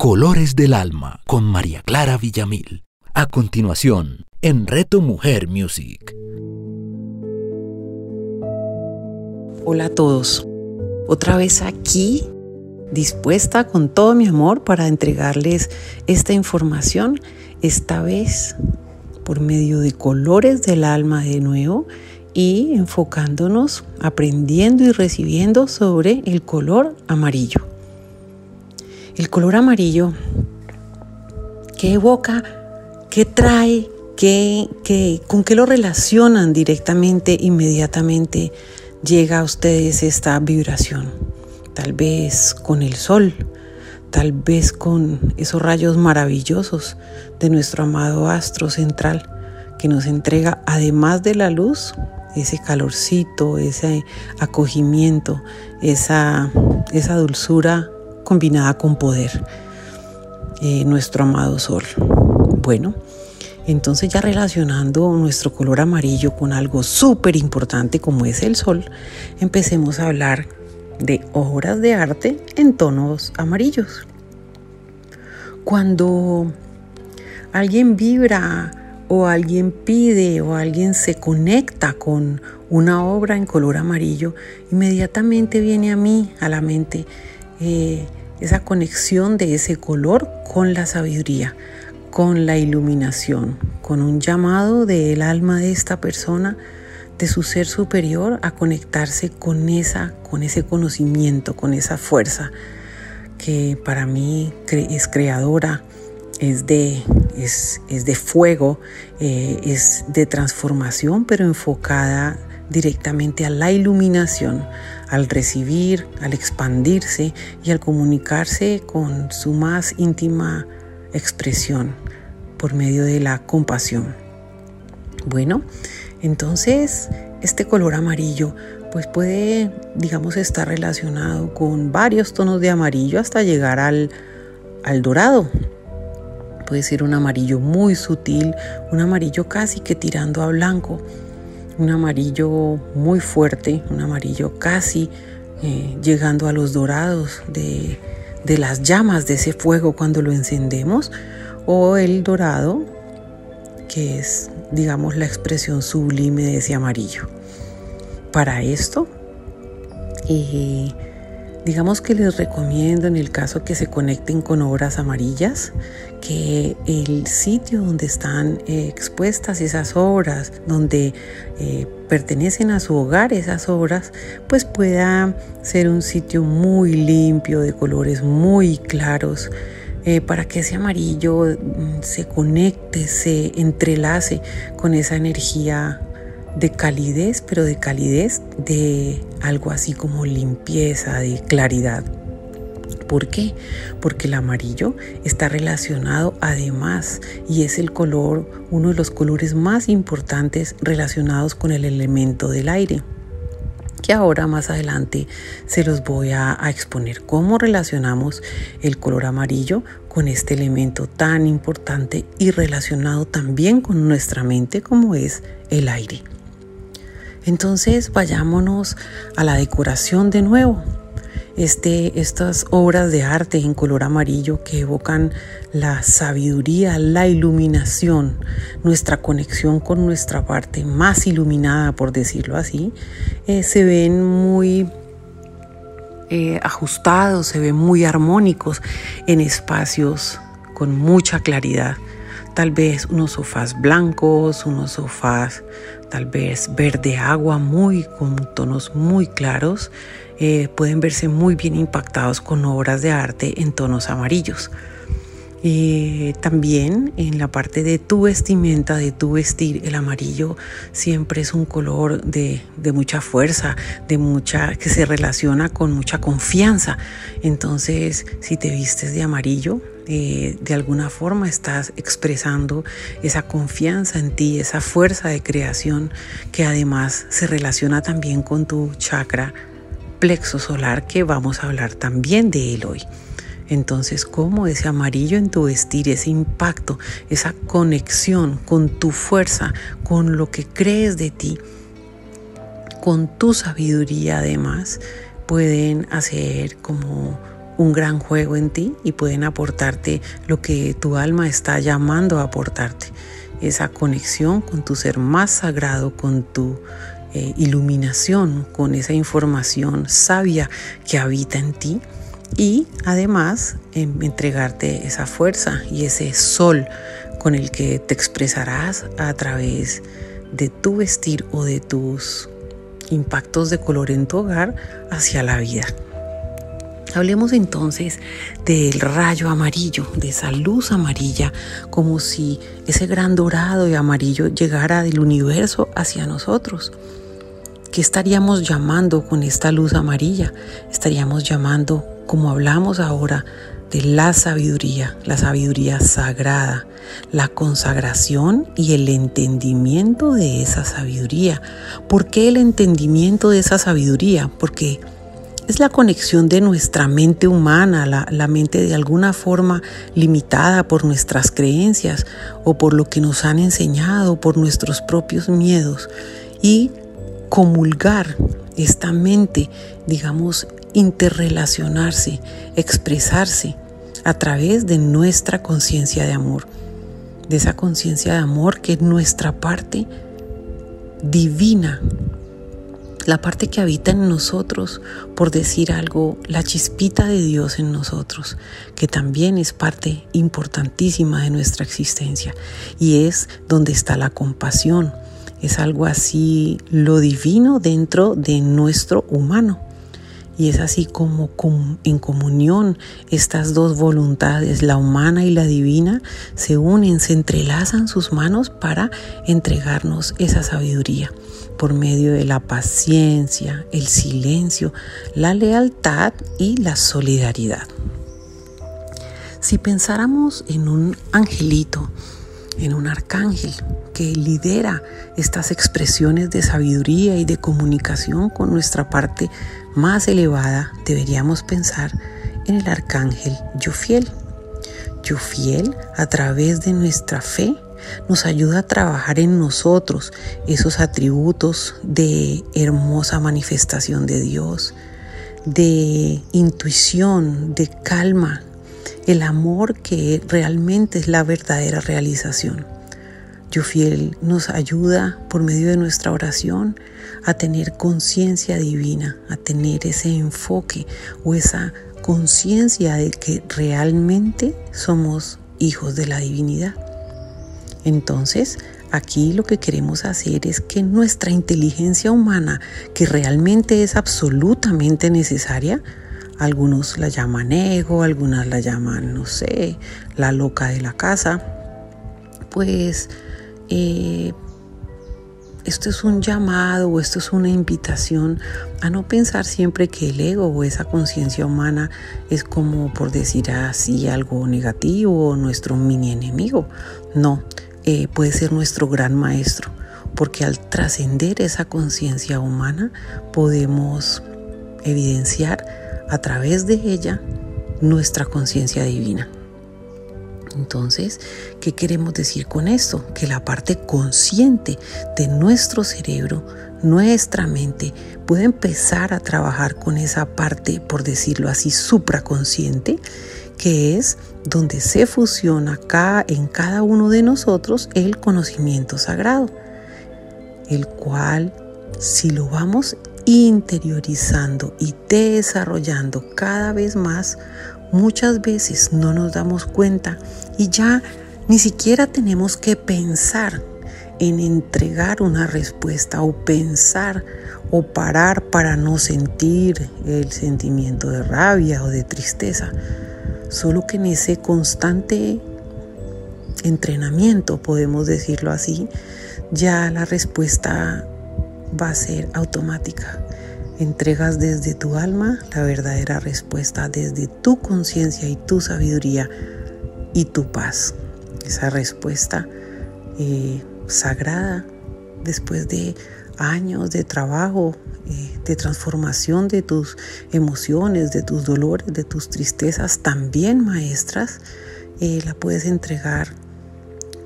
Colores del Alma con María Clara Villamil. A continuación, en Reto Mujer Music. Hola a todos. Otra vez aquí, dispuesta con todo mi amor para entregarles esta información, esta vez por medio de colores del alma de nuevo y enfocándonos, aprendiendo y recibiendo sobre el color amarillo. El color amarillo, ¿qué evoca? ¿Qué trae? ¿Qué, con qué lo relacionan directamente, inmediatamente llega a ustedes esta vibración? Tal vez con el sol, tal vez con esos rayos maravillosos de nuestro amado astro central que nos entrega, además de la luz, ese calorcito, ese acogimiento, esa, esa dulzura combinada con poder, eh, nuestro amado sol. Bueno, entonces ya relacionando nuestro color amarillo con algo súper importante como es el sol, empecemos a hablar de obras de arte en tonos amarillos. Cuando alguien vibra o alguien pide o alguien se conecta con una obra en color amarillo, inmediatamente viene a mí, a la mente, eh, esa conexión de ese color con la sabiduría, con la iluminación, con un llamado del alma de esta persona, de su ser superior, a conectarse con esa, con ese conocimiento, con esa fuerza que para mí es creadora, es de, es, de fuego, eh, es de transformación, pero enfocada directamente a la iluminación, al recibir, al expandirse y al comunicarse con su más íntima expresión por medio de la compasión. Bueno, entonces este color amarillo pues puede, digamos, estar relacionado con varios tonos de amarillo hasta llegar al, al dorado. Puede ser un amarillo muy sutil, un amarillo casi que tirando a blanco un amarillo muy fuerte, un amarillo casi eh, llegando a los dorados de, de las llamas de ese fuego cuando lo encendemos, o el dorado, que es, digamos, la expresión sublime de ese amarillo. Para esto, eh, Digamos que les recomiendo en el caso que se conecten con obras amarillas, que el sitio donde están eh, expuestas esas obras, donde eh, pertenecen a su hogar esas obras, pues pueda ser un sitio muy limpio, de colores muy claros, eh, para que ese amarillo mm, se conecte, se entrelace con esa energía de calidez, pero de calidez de algo así como limpieza, de claridad. ¿Por qué? Porque el amarillo está relacionado además y es el color, uno de los colores más importantes relacionados con el elemento del aire que ahora más adelante se los voy a, a, exponer cómo relacionamos el color amarillo con este elemento tan importante y relacionado también con nuestra mente como es el aire. Entonces vayámonos a la decoración de nuevo. Este, estas obras de arte en color amarillo que evocan la sabiduría, la iluminación, nuestra conexión con nuestra parte más iluminada, por decirlo así, eh, se ven muy eh, ajustados, se ven muy armónicos en espacios con mucha claridad. Tal vez unos sofás blancos, unos sofás tal vez verde agua muy con tonos muy claros, eh, pueden verse muy bien impactados con obras de arte en tonos amarillos. Y también en la parte de tu vestimenta, de tu vestir, el amarillo siempre es un color de, de, mucha fuerza, de mucha que se relaciona con mucha confianza. Entonces, si te vistes de amarillo, eh, de alguna forma estás expresando esa confianza en ti, esa fuerza de creación que además se relaciona también con tu chakra plexo solar que vamos a hablar también de él hoy. Entonces, cómo ese amarillo en tu vestir, ese impacto, esa conexión con tu fuerza, con lo que crees de ti, con tu sabiduría además, pueden hacer como un gran juego en ti y pueden aportarte lo que tu alma está llamando a aportarte. Esa conexión con tu ser más sagrado, con tu eh, iluminación, con esa información sabia que habita en ti y además entregarte esa fuerza y ese sol con el que te expresarás a través de tu vestir o de tus impactos de color en tu hogar hacia la vida. Hablemos entonces del rayo amarillo, de esa luz amarilla, como si ese gran dorado y amarillo llegara del universo hacia nosotros. ¿Qué estaríamos llamando con esta luz amarilla? Estaríamos llamando, como hablamos ahora, de la sabiduría, la sabiduría sagrada, la consagración y el entendimiento de esa sabiduría. ¿Por qué el entendimiento de esa sabiduría? Porque es la conexión de nuestra mente humana, la, la, mente de alguna forma limitada por nuestras creencias o por lo que nos han enseñado, por nuestros propios miedos, y comulgar esta mente, digamos, interrelacionarse, expresarse a través de nuestra conciencia de amor, de esa conciencia de amor que es nuestra parte divina, la parte que habita en nosotros, por decir algo, la chispita de Dios en nosotros, que también es parte importantísima de nuestra existencia y es donde está la compasión. Es algo así lo divino dentro de nuestro humano. Y es así como en comunión estas dos voluntades, la humana y la divina, se unen, se entrelazan sus manos para entregarnos esa sabiduría por medio de la paciencia, el silencio, la lealtad y la solidaridad. Si pensáramos en un angelito, en un arcángel que lidera estas expresiones de sabiduría y de comunicación con nuestra parte más elevada, deberíamos pensar en el arcángel Yofiel. Yofiel, a través de nuestra fe, nos ayuda a trabajar en nosotros esos atributos de hermosa manifestación de Dios, de intuición, de calma, el amor que realmente es la verdadera realización. Yo fiel nos ayuda por medio de nuestra oración a tener conciencia divina, a tener ese enfoque o esa conciencia de que realmente somos hijos de la divinidad. Entonces, aquí lo que queremos hacer es que nuestra inteligencia humana, que realmente es absolutamente necesaria, algunos la llaman ego, algunas la llaman, no sé, la loca de la casa, pues eh, esto es un llamado o esto es una invitación a no pensar siempre que el ego o esa conciencia humana es como por decir así algo negativo o nuestro mini enemigo. No, eh, puede ser nuestro gran maestro, porque al trascender esa conciencia humana podemos evidenciar a través de ella nuestra conciencia divina. Entonces, ¿qué queremos decir con esto? Que la parte consciente de nuestro cerebro, nuestra mente, puede empezar a trabajar con esa parte, por decirlo así, supraconsciente, que es donde se fusiona acá en cada uno de nosotros el conocimiento sagrado, el cual, si lo vamos interiorizando y desarrollando cada vez más, muchas veces no nos damos cuenta y ya ni siquiera tenemos que pensar en entregar una respuesta o pensar o parar para no sentir el sentimiento de rabia o de tristeza. Solo que en ese constante entrenamiento, podemos decirlo así, ya la respuesta va a ser automática entregas desde tu alma la verdadera respuesta, desde tu conciencia y tu sabiduría y tu paz. Esa respuesta eh, sagrada después de años de trabajo, eh, de transformación de tus emociones, de tus dolores, de tus tristezas, también maestras, eh, la puedes entregar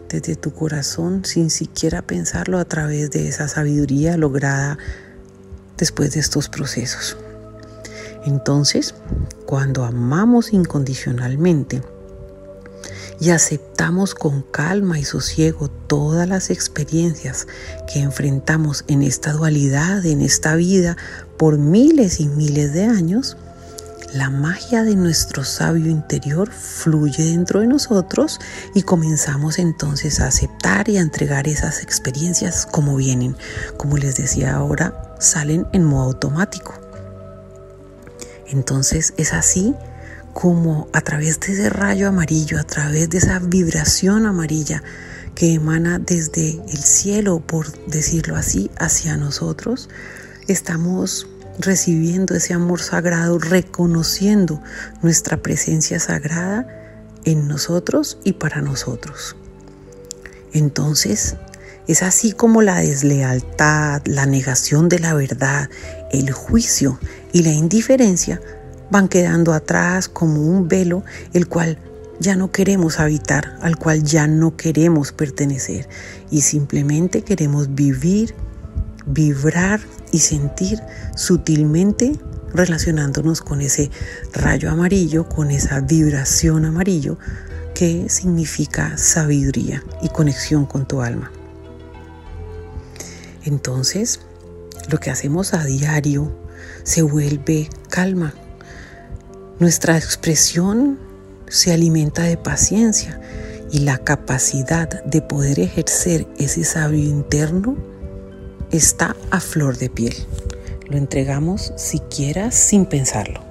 desde tu corazón sin siquiera pensarlo a través de esa sabiduría lograda después de estos procesos. Entonces, cuando amamos incondicionalmente y aceptamos con calma y sosiego todas las experiencias que enfrentamos en esta dualidad, en esta vida, por miles y miles de años, la magia de nuestro sabio interior fluye dentro de nosotros y comenzamos entonces a aceptar y a entregar esas experiencias como vienen. Como les decía ahora, salen en modo automático. Entonces es así como a través de ese rayo amarillo, a través de esa vibración amarilla que emana desde el cielo, por decirlo así, hacia nosotros, estamos recibiendo ese amor sagrado, reconociendo nuestra presencia sagrada en nosotros y para nosotros. Entonces, es así como la deslealtad, la negación de la verdad, el juicio y la indiferencia van quedando atrás como un velo el cual ya no queremos habitar, al cual ya no queremos pertenecer y simplemente queremos vivir, vibrar y sentir sutilmente relacionándonos con ese rayo amarillo, con esa vibración amarillo que significa sabiduría y conexión con tu alma. Entonces, lo que hacemos a diario se vuelve calma. Nuestra expresión se alimenta de paciencia y la capacidad de poder ejercer ese sabio interno está a flor de piel. Lo entregamos siquiera sin pensarlo.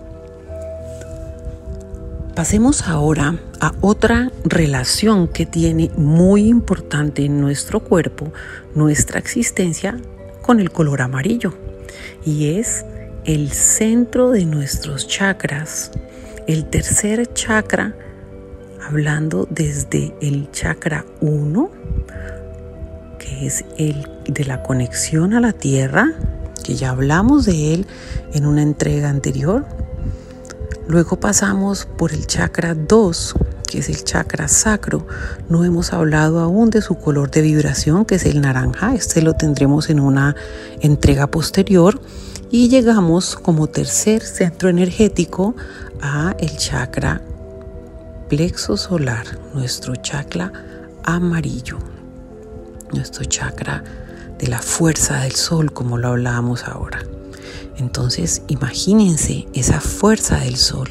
Pasemos ahora a otra relación que tiene muy importante en nuestro cuerpo, nuestra existencia, con el color amarillo. Y es el centro de nuestros chakras, el tercer chakra, hablando desde el chakra 1, que es el de la conexión a la tierra, que ya hablamos de él en una entrega anterior. Luego pasamos por el chakra 2, que es el chakra sacro. No hemos hablado aún de su color de vibración, que es el naranja. Este lo tendremos en una entrega posterior. Y llegamos como tercer centro energético a el chakra plexo solar, nuestro chakra amarillo, nuestro chakra de la fuerza del sol, como lo hablábamos ahora. Entonces, imagínense esa fuerza del sol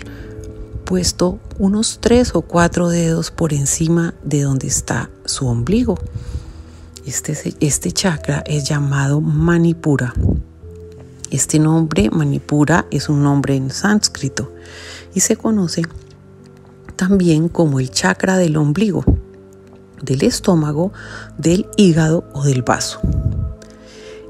puesto unos tres o cuatro dedos por encima de donde está su ombligo. Este, este chakra es llamado Manipura. Este nombre, Manipura, es un nombre en sánscrito y se conoce también como el chakra del ombligo, del estómago, del hígado o del vaso.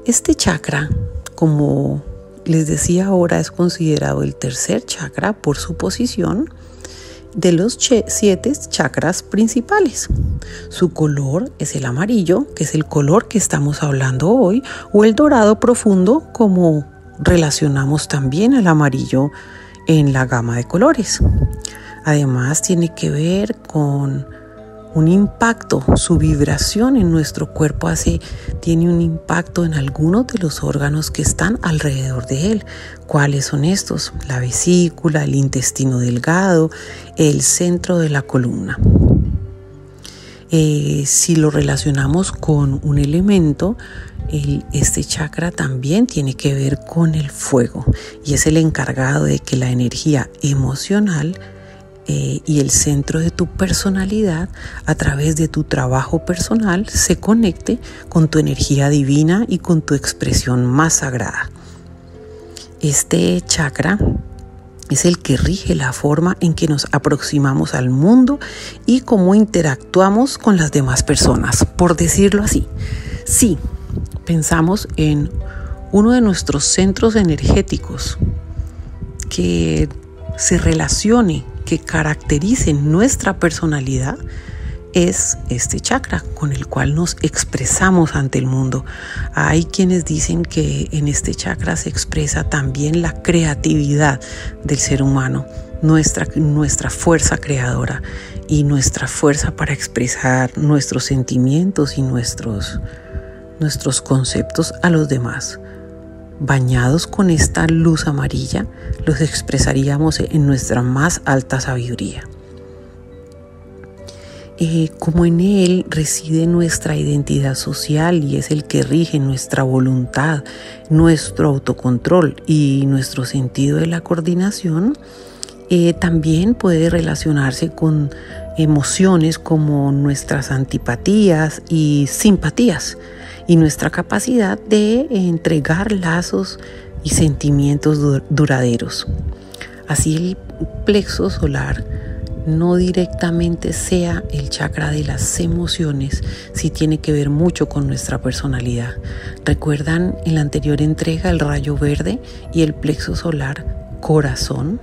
Este chakra, como les decía ahora, es considerado el tercer chakra por su posición de los siete chakras principales. Su color es el amarillo, que es el color que estamos hablando hoy, o el dorado profundo, como relacionamos también al amarillo en la gama de colores. Además, tiene que ver con un impacto, su vibración en nuestro cuerpo hace, tiene un impacto en algunos de los órganos que están alrededor de él. ¿Cuáles son estos? La vesícula, el intestino delgado, el centro de la columna. Eh, si lo relacionamos con un elemento, este chakra también tiene que ver con el fuego y es el encargado de que la energía emocional eh, y el centro de tu personalidad a través de tu trabajo personal se conecte con tu energía divina y con tu expresión más sagrada. Este chakra es el que rige la forma en que nos aproximamos al mundo y cómo interactuamos con las demás personas, por decirlo así. Si pensamos en uno de nuestros centros energéticos que se relacione que caractericen nuestra personalidad es este chakra con el cual nos expresamos ante el mundo. Hay quienes dicen que en este chakra se expresa también la creatividad del ser humano, nuestra, nuestra fuerza creadora y nuestra fuerza para expresar nuestros sentimientos y nuestros, nuestros conceptos a los demás. Bañados con esta luz amarilla, los expresaríamos en nuestra más alta sabiduría. Eh, como en él reside nuestra identidad social y es el que rige nuestra voluntad, nuestro autocontrol y nuestro sentido de la coordinación, eh, también puede relacionarse con emociones como nuestras antipatías y simpatías y nuestra capacidad de entregar lazos y sentimientos duraderos. Así el plexo solar no directamente sea el chakra de las emociones, si tiene que ver mucho con nuestra personalidad. ¿Recuerdan en la anterior entrega el rayo verde y el plexo solar corazón?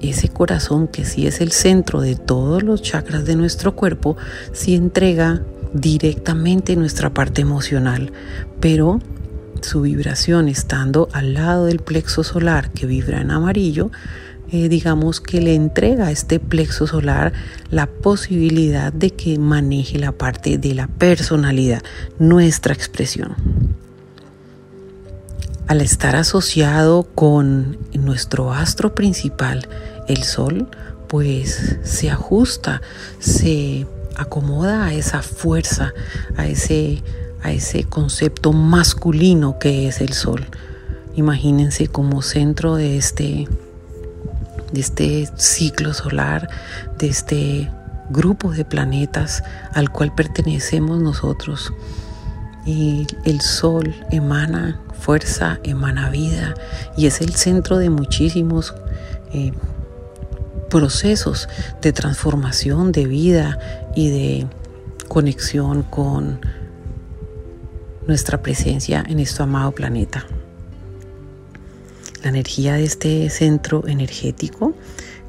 Ese corazón que sí es el centro de todos los chakras de nuestro cuerpo, sí entrega directamente nuestra parte emocional, pero su vibración estando al lado del plexo solar que vibra en amarillo, eh, digamos que le entrega a este plexo solar la posibilidad de que maneje la parte de la personalidad, nuestra expresión. Al estar asociado con nuestro astro principal, el Sol, pues se ajusta, se acomoda a esa fuerza, a ese, a ese concepto masculino que es el Sol. Imagínense como centro de este de este ciclo solar, de este grupo de planetas al cual pertenecemos nosotros. Y el sol emana fuerza, emana vida y es el centro de muchísimos eh, procesos de transformación de vida y de conexión con nuestra presencia en este amado planeta la energía de este centro energético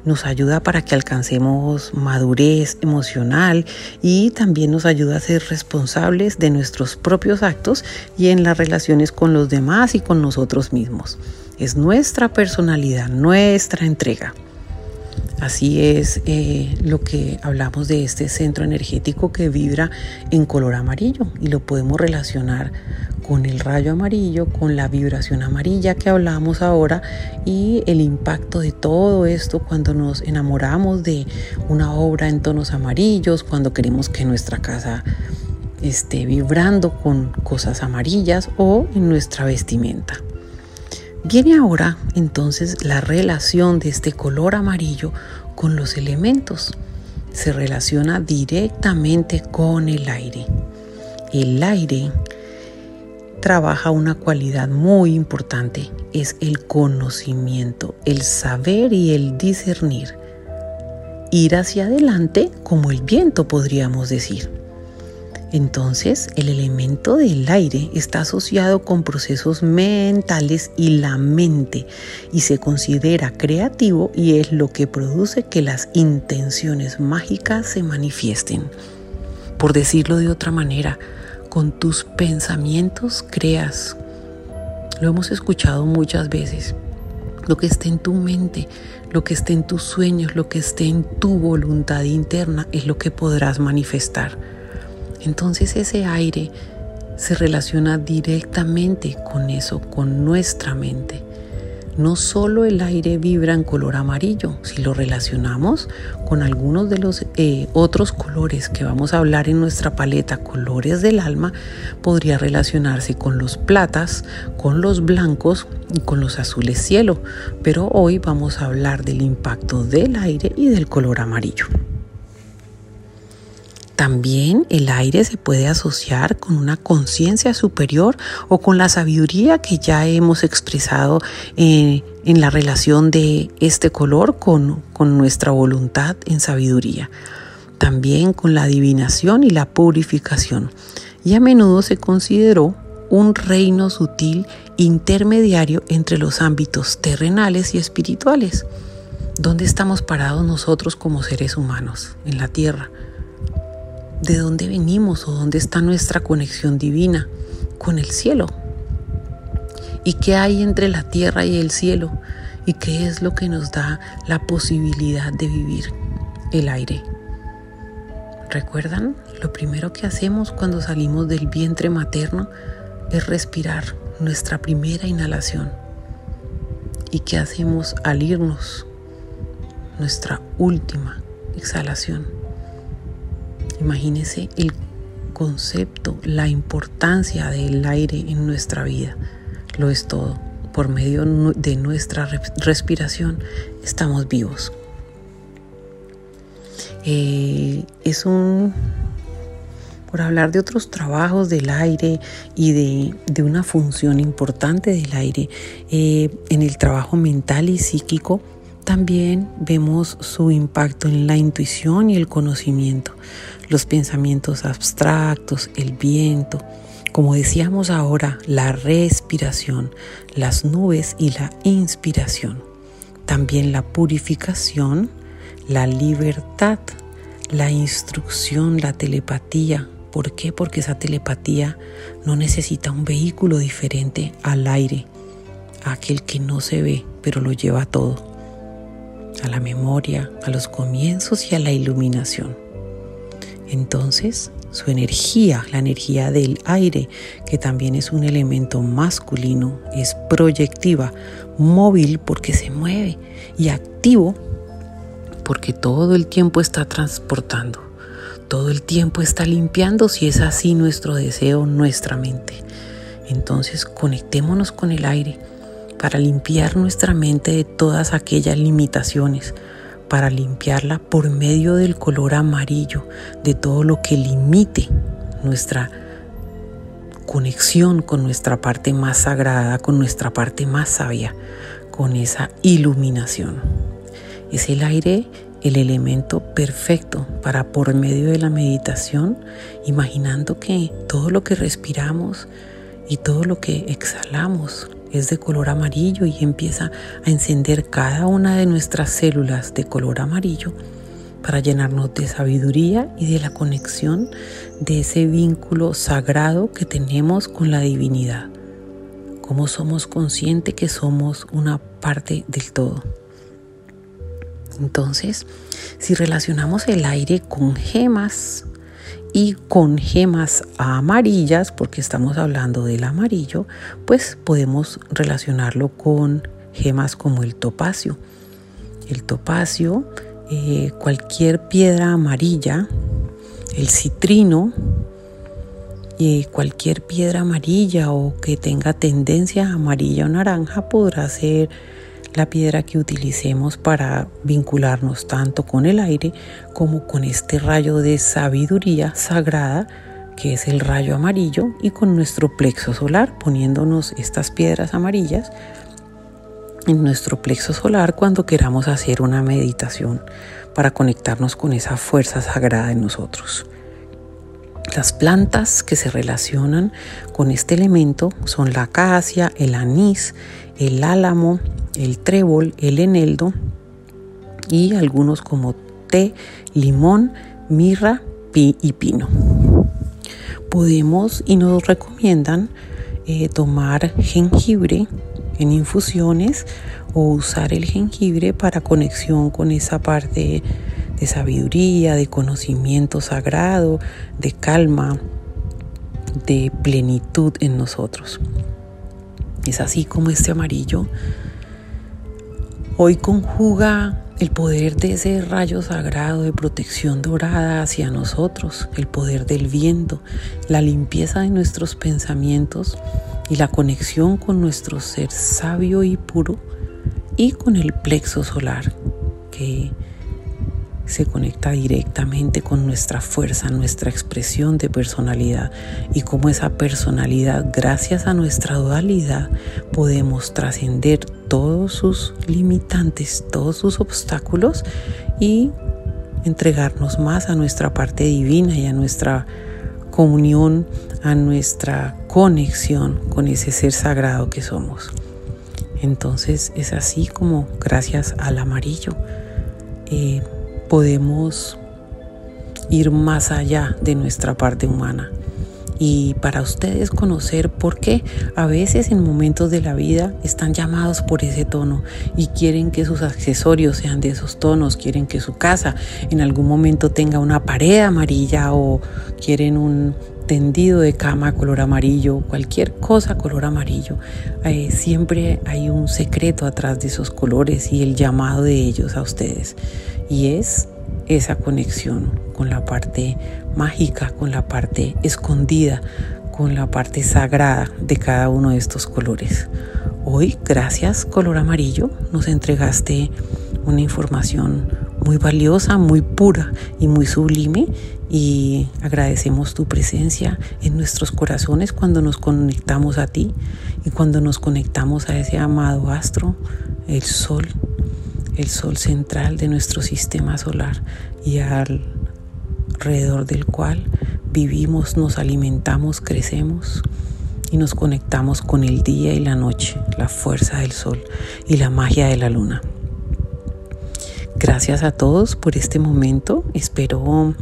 nos ayuda para que alcancemos madurez emocional y también nos ayuda a ser responsables de nuestros propios actos y en las relaciones con los demás y con nosotros mismos. Es nuestra personalidad, nuestra entrega. Así es eh, lo que hablamos de este centro energético que vibra en color amarillo y lo podemos relacionar con el rayo amarillo, con la vibración amarilla que hablamos ahora y el impacto de todo esto cuando nos enamoramos de una obra en tonos amarillos, cuando queremos que nuestra casa esté vibrando con cosas amarillas o en nuestra vestimenta. Viene ahora entonces la relación de este color amarillo con los elementos. Se relaciona directamente con el aire. El aire trabaja una cualidad muy importante, es el conocimiento, el saber y el discernir. Ir hacia adelante como el viento podríamos decir. Entonces, el elemento del aire está asociado con procesos mentales y la mente y se considera creativo y es lo que produce que las intenciones mágicas se manifiesten. Por decirlo de otra manera, con tus pensamientos creas. Lo hemos escuchado muchas veces. Lo que esté en tu mente, lo que esté en tus sueños, lo que esté en tu voluntad interna es lo que podrás manifestar. Entonces ese aire se relaciona directamente con eso, con nuestra mente. No solo el aire vibra en color amarillo, si lo relacionamos con algunos de los eh, otros colores que vamos a hablar en nuestra paleta, colores del alma, podría relacionarse con los platas, con los blancos y con los azules cielo. Pero hoy vamos a hablar del impacto del aire y del color amarillo. También el aire se puede asociar con una conciencia superior o con la sabiduría que ya hemos expresado eh, en la relación de este color con, con nuestra voluntad en sabiduría. También con la adivinación y la purificación. Y a menudo se consideró un reino sutil intermediario entre los ámbitos terrenales y espirituales. ¿Dónde estamos parados nosotros como seres humanos? En la tierra de dónde venimos o dónde está nuestra conexión divina con el cielo. ¿Y qué hay entre la tierra y el cielo? ¿Y qué es lo que nos da la posibilidad de vivir el aire? ¿Recuerdan? Lo primero que hacemos cuando salimos del vientre materno es respirar nuestra primera inhalación? ¿Y qué hacemos al irnos? Nuestra última exhalación. Imagínese el concepto, la importancia del aire en nuestra vida. Lo es todo. Por medio de nuestra respiración estamos vivos. Eh, es un, por hablar de otros trabajos del aire y de, una función importante del aire, eh, en el trabajo mental y psíquico, también vemos su impacto en la intuición y el conocimiento, los pensamientos abstractos, el viento, como decíamos ahora, la respiración, las nubes y la inspiración, también la purificación, la libertad, la instrucción, la telepatía. ¿Por qué? Porque esa telepatía no necesita un vehículo diferente al aire, aquel que no se ve, pero lo lleva todo, a la memoria, a los comienzos y a la iluminación. Entonces, su energía, la energía del aire, que también es un elemento masculino, es proyectiva, móvil porque se mueve y activo porque todo el tiempo está transportando, todo el tiempo está limpiando si es así nuestro deseo, nuestra mente. Entonces conectémonos con el aire para limpiar nuestra mente de todas aquellas limitaciones, para limpiarla por medio del color amarillo, de todo lo que limite nuestra conexión con nuestra parte más sagrada, con nuestra parte más sabia, con esa iluminación. Es el aire el elemento perfecto para por medio de la meditación, imaginando que todo lo que respiramos y todo lo que exhalamos es de color amarillo y empieza a encender cada una de nuestras células de color amarillo para llenarnos de sabiduría y de la conexión de ese vínculo sagrado que tenemos con la divinidad. Cómo somos conscientes que somos una parte del todo. Entonces, si relacionamos el aire con gemas y con gemas amarillas, porque estamos hablando del amarillo, pues podemos relacionarlo con gemas como el topacio. El topacio, eh, cualquier piedra amarilla, el citrino, cualquier piedra amarilla o que tenga tendencia amarilla o naranja podrá ser la piedra que utilicemos para vincularnos tanto con el aire como con este rayo de sabiduría sagrada que es el rayo amarillo y con nuestro plexo solar poniéndonos estas piedras amarillas en nuestro plexo solar cuando queramos hacer una meditación para conectarnos con esa fuerza sagrada en nosotros. Las plantas que se relacionan con este elemento son la acacia, el anís, el álamo, el trébol, el eneldo y algunos como té, limón, mirra y pino. Podemos y nos recomiendan eh, tomar jengibre en infusiones o usar el jengibre para conexión con esa parte de sabiduría, de conocimiento sagrado, de calma, de plenitud en nosotros. Es así como este amarillo hoy conjuga el poder de ese rayo sagrado de protección dorada hacia nosotros, el poder del viento, la limpieza de nuestros pensamientos y la conexión con nuestro ser sabio y puro y con el plexo solar que se conecta directamente con nuestra fuerza, nuestra expresión de personalidad y cómo esa personalidad, gracias a nuestra dualidad, podemos trascender todos sus limitantes, todos sus obstáculos y entregarnos más a nuestra parte divina y a nuestra comunión, a nuestra conexión con ese ser sagrado que somos. Entonces es así como gracias al amarillo eh, podemos ir más allá de nuestra parte humana. Y para ustedes conocer por qué a veces en momentos de la vida están llamados por ese tono y quieren que sus accesorios sean de esos tonos, quieren que su casa en algún momento tenga una pared amarilla o quieren un tendido de cama color amarillo, cualquier cosa color amarillo. Eh, siempre hay un secreto atrás de esos colores y el llamado de ellos a ustedes. Y es esa conexión con la parte mágica, con la parte escondida, con la parte sagrada de cada uno de estos colores. Hoy, gracias color amarillo, nos entregaste una información muy valiosa, muy pura y muy sublime y agradecemos tu presencia en nuestros corazones cuando nos conectamos a ti y cuando nos conectamos a ese amado astro, el sol, el sol central de nuestro sistema solar y alrededor del cual vivimos, nos alimentamos, crecemos y nos conectamos con el día y la noche, la fuerza del sol y la magia de la luna. Gracias a todos por este momento. Espero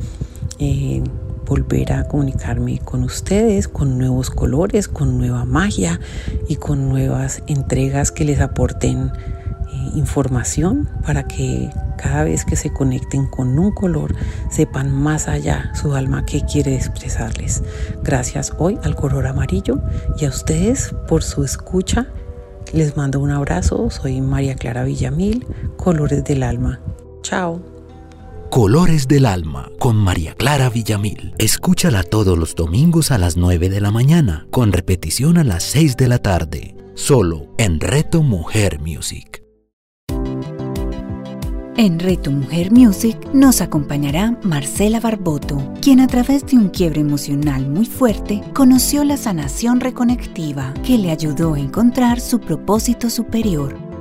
eh, volver a comunicarme con ustedes con nuevos colores, con nueva magia y con nuevas entregas que les aporten eh, información para que cada vez que se conecten con un color sepan más allá su alma qué quiere expresarles. Gracias hoy al color amarillo y a ustedes por su escucha les mando un abrazo, soy María Clara Villamil, Colores del Alma. Chao. Colores del Alma con María Clara Villamil. Escúchala todos los domingos a las 9 de la mañana, con repetición a las 6 de la tarde, solo en Reto Mujer Music. En Reto Mujer Music nos acompañará Marcela Barboto, quien a través de un quiebre emocional muy fuerte conoció la sanación reconectiva que le ayudó a encontrar su propósito superior.